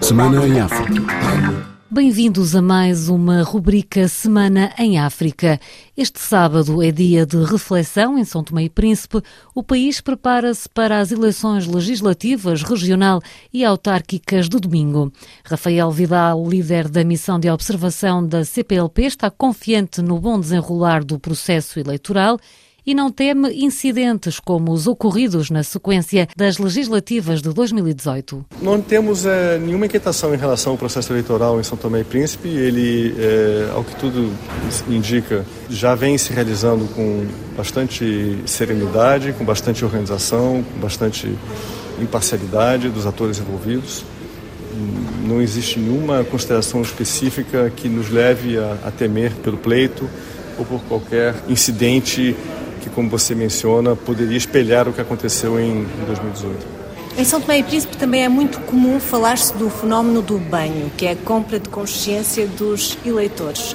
Semana em África. Bem-vindos a mais uma rubrica Semana em África. Este sábado é dia de reflexão em São Tomé e Príncipe. O país prepara-se para as eleições legislativas, regional e autárquicas do domingo. Rafael Vidal, líder da missão de observação da CPLP, está confiante no bom desenrolar do processo eleitoral e não teme incidentes como os ocorridos na sequência das legislativas de 2018. Não temos é, nenhuma inquietação em relação ao processo eleitoral em São Tomé e Príncipe. Ele, é, ao que tudo indica, já vem se realizando com bastante serenidade, com bastante organização, com bastante imparcialidade dos atores envolvidos. Não existe nenhuma consideração específica que nos leve a, a temer pelo pleito ou por qualquer incidente que, como você menciona, poderia espelhar o que aconteceu em 2018. Em São Tomé e Príncipe também é muito comum falar-se do fenómeno do banho, que é a compra de consciência dos eleitores.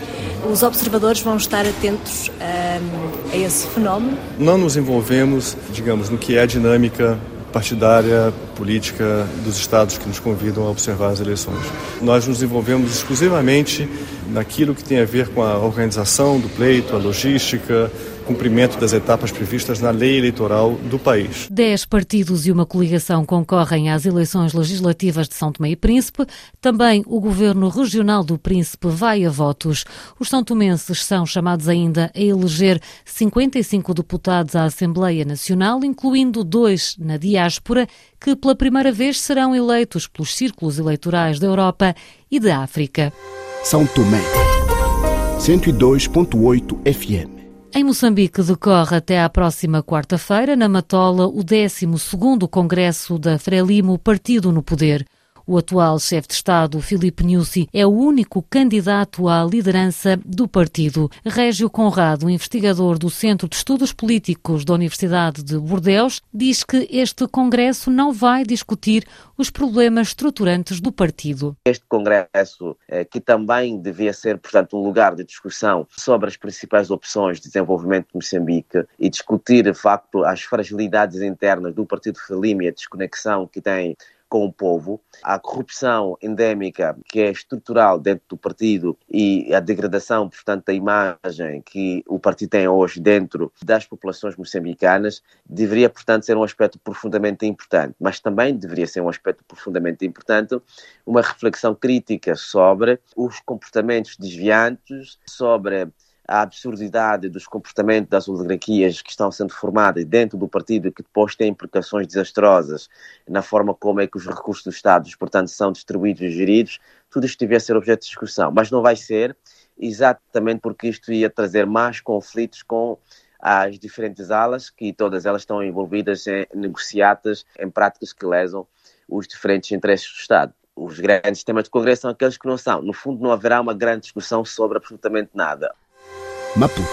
Os observadores vão estar atentos a, a esse fenómeno? Não nos envolvemos, digamos, no que é a dinâmica partidária, política dos estados que nos convidam a observar as eleições. Nós nos envolvemos exclusivamente naquilo que tem a ver com a organização do pleito, a logística, cumprimento das etapas previstas na lei eleitoral do país. Dez partidos e uma coligação concorrem às eleições legislativas de São Tomé e Príncipe. Também o governo regional do Príncipe vai a votos. Os são tomenses são chamados ainda a eleger 55 deputados à Assembleia Nacional, incluindo dois na diáspora, que pela primeira vez serão eleitos pelos círculos eleitorais da Europa e da África. São Tomé, 102.8 FM. Em Moçambique decorre até à próxima quarta-feira, na Matola, o 12º Congresso da Frelimo Partido no Poder. O atual chefe de Estado, Filipe Nussi, é o único candidato à liderança do partido. Régio Conrado, investigador do Centro de Estudos Políticos da Universidade de Bordeus, diz que este congresso não vai discutir os problemas estruturantes do partido. Este congresso, eh, que também devia ser, portanto, um lugar de discussão sobre as principais opções de desenvolvimento de Moçambique e discutir, de facto, as fragilidades internas do Partido Frelimo e a desconexão que tem com o povo, a corrupção endémica que é estrutural dentro do partido e a degradação, portanto, da imagem que o partido tem hoje dentro das populações moçambicanas, deveria, portanto, ser um aspecto profundamente importante, mas também deveria ser um aspecto profundamente importante uma reflexão crítica sobre os comportamentos desviantes, sobre a absurdidade dos comportamentos das oligarquias que estão sendo formadas dentro do partido que depois têm implicações desastrosas na forma como é que os recursos dos Estados, portanto, são distribuídos e geridos, tudo isto devia ser objeto de discussão, mas não vai ser exatamente porque isto ia trazer mais conflitos com as diferentes alas, que todas elas estão envolvidas em negociatas, em práticas que lesam os diferentes interesses do Estado os grandes temas de Congresso são aqueles que não são. No fundo, não haverá uma grande discussão sobre absolutamente nada. Maputo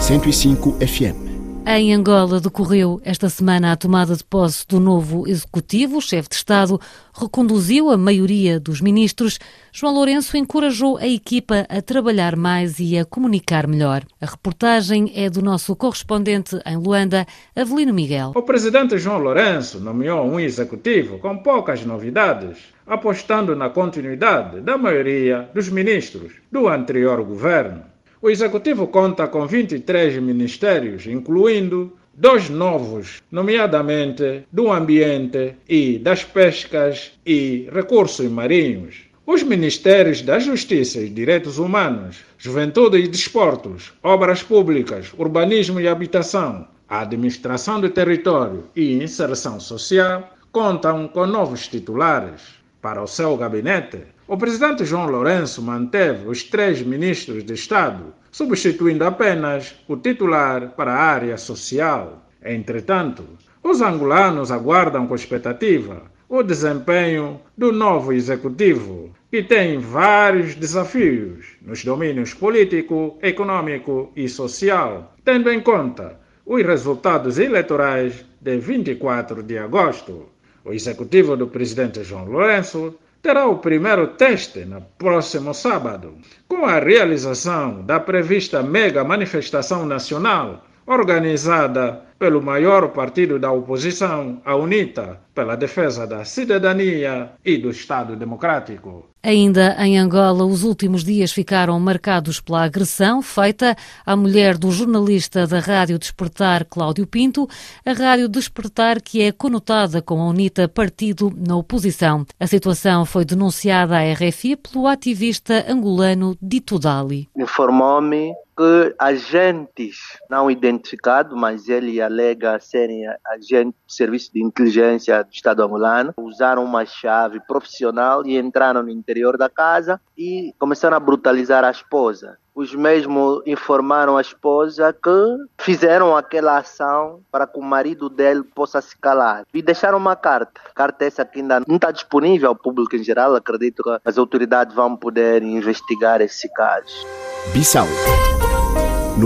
105 FM. Em Angola decorreu esta semana a tomada de posse do novo executivo. O chefe de Estado reconduziu a maioria dos ministros. João Lourenço encorajou a equipa a trabalhar mais e a comunicar melhor. A reportagem é do nosso correspondente em Luanda, Avelino Miguel. O presidente João Lourenço nomeou um executivo com poucas novidades, apostando na continuidade da maioria dos ministros do anterior governo. O Executivo conta com 23 ministérios, incluindo dois novos, nomeadamente do Ambiente e das Pescas e Recursos Marinhos. Os Ministérios da Justiça e Direitos Humanos, Juventude e Desportos, Obras Públicas, Urbanismo e Habitação, Administração do Território e Inserção Social contam com novos titulares. Para o seu gabinete, o presidente João Lourenço manteve os três ministros de Estado, substituindo apenas o titular para a área social. Entretanto, os angolanos aguardam com expectativa o desempenho do novo executivo, que tem vários desafios nos domínios político, econômico e social, tendo em conta os resultados eleitorais de 24 de agosto. O executivo do presidente João Lourenço terá o primeiro teste no próximo sábado, com a realização da prevista mega manifestação nacional organizada pelo maior partido da oposição, a UNITA, pela defesa da cidadania e do Estado democrático. Ainda em Angola, os últimos dias ficaram marcados pela agressão feita à mulher do jornalista da Rádio Despertar, Cláudio Pinto, a Rádio Despertar que é conotada com a UNITA partido na oposição. A situação foi denunciada à RFI pelo ativista angolano Dito Dali. Informou-me que agentes não identificados, mas ele alega serem agentes do Serviço de Inteligência do Estado angolano, usaram uma chave profissional e entraram no interior da casa e começaram a brutalizar a esposa. Os mesmos informaram a esposa que fizeram aquela ação para que o marido dele possa se calar. E deixaram uma carta. Carta essa que ainda não está disponível ao público em geral. Acredito que as autoridades vão poder investigar esse caso. Bissau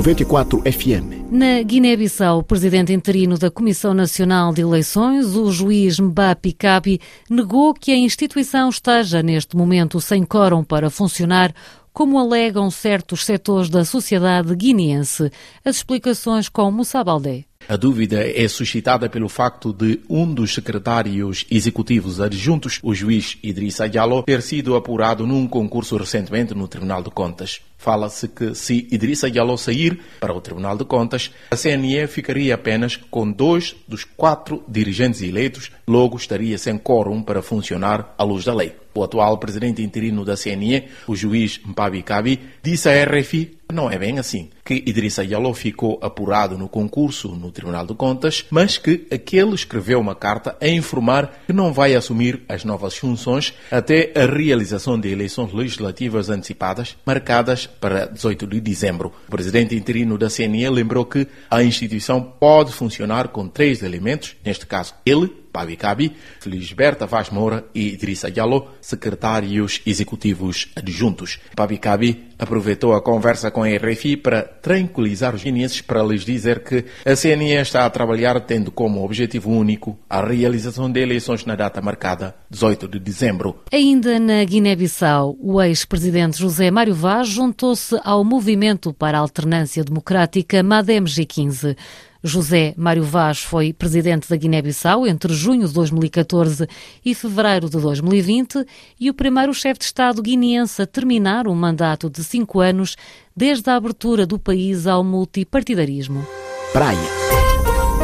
94 FM. Na Guiné-Bissau, o presidente interino da Comissão Nacional de Eleições, o juiz Mbapi Kabi, negou que a instituição esteja neste momento sem quórum para funcionar, como alegam certos setores da sociedade guineense. As explicações com Moussa Baldé. A dúvida é suscitada pelo facto de um dos secretários executivos adjuntos, o juiz Idrissa Diallo, ter sido apurado num concurso recentemente no Tribunal de Contas. Fala-se que se Idrissa Diallo sair para o Tribunal de Contas, a CNE ficaria apenas com dois dos quatro dirigentes eleitos, logo estaria sem quórum para funcionar à luz da lei. O atual presidente interino da CNE, o juiz Mpabi Kabi, disse à RFI que não é bem assim, que Idrissa Diallo ficou apurado no concurso no Tribunal de Contas, mas que aquele escreveu uma carta a informar que não vai assumir as novas funções até a realização de eleições legislativas antecipadas marcadas para 18 de dezembro. O presidente interino da CNE lembrou que a instituição pode funcionar com três elementos, neste caso ele, Pabi Kabi, Felisberta Vaz Moura e Idrissa Diallo, secretários executivos adjuntos. Pabi Kabi aproveitou a conversa com a RFI para tranquilizar os guineenses para lhes dizer que a CNE está a trabalhar tendo como objetivo único a realização de eleições na data marcada, 18 de dezembro. Ainda na Guiné-Bissau, o ex-presidente José Mário Vaz juntou-se ao Movimento para a Alternância Democrática MADEM G15. José Mário Vaz foi presidente da Guiné-Bissau entre junho de 2014 e fevereiro de 2020 e o primeiro chefe de Estado guineense a terminar um mandato de cinco anos desde a abertura do país ao multipartidarismo. Praia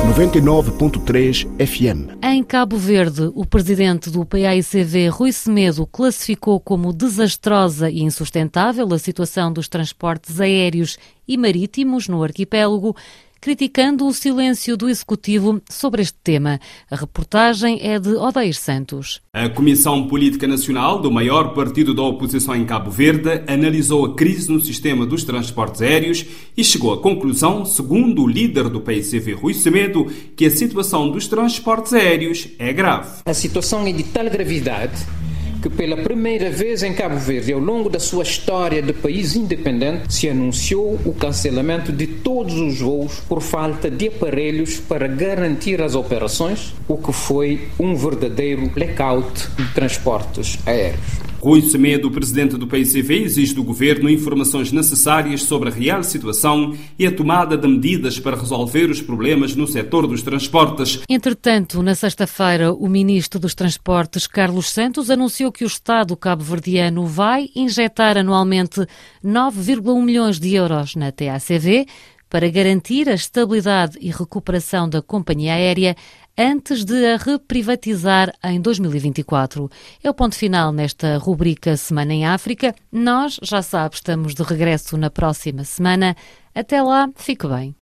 99.3 FM. Em Cabo Verde, o presidente do PAICV, Rui Semedo, classificou como desastrosa e insustentável a situação dos transportes aéreos e marítimos no arquipélago criticando o silêncio do Executivo sobre este tema. A reportagem é de Odeir Santos. A Comissão Política Nacional do maior partido da oposição em Cabo Verde analisou a crise no sistema dos transportes aéreos e chegou à conclusão, segundo o líder do PICV, Rui Semedo, que a situação dos transportes aéreos é grave. A situação é de tal gravidade que pela primeira vez em Cabo Verde, ao longo da sua história de país independente, se anunciou o cancelamento de todos os voos por falta de aparelhos para garantir as operações, o que foi um verdadeiro blackout de transportes aéreos. Rui Semedo, presidente do PICV, exige do governo informações necessárias sobre a real situação e a tomada de medidas para resolver os problemas no setor dos transportes. Entretanto, na sexta-feira, o ministro dos Transportes, Carlos Santos, anunciou que o Estado cabo-verdiano vai injetar anualmente 9,1 milhões de euros na TACV para garantir a estabilidade e recuperação da companhia aérea antes de a reprivatizar em 2024. É o ponto final nesta rubrica Semana em África. Nós, já sabe, estamos de regresso na próxima semana. Até lá, fique bem.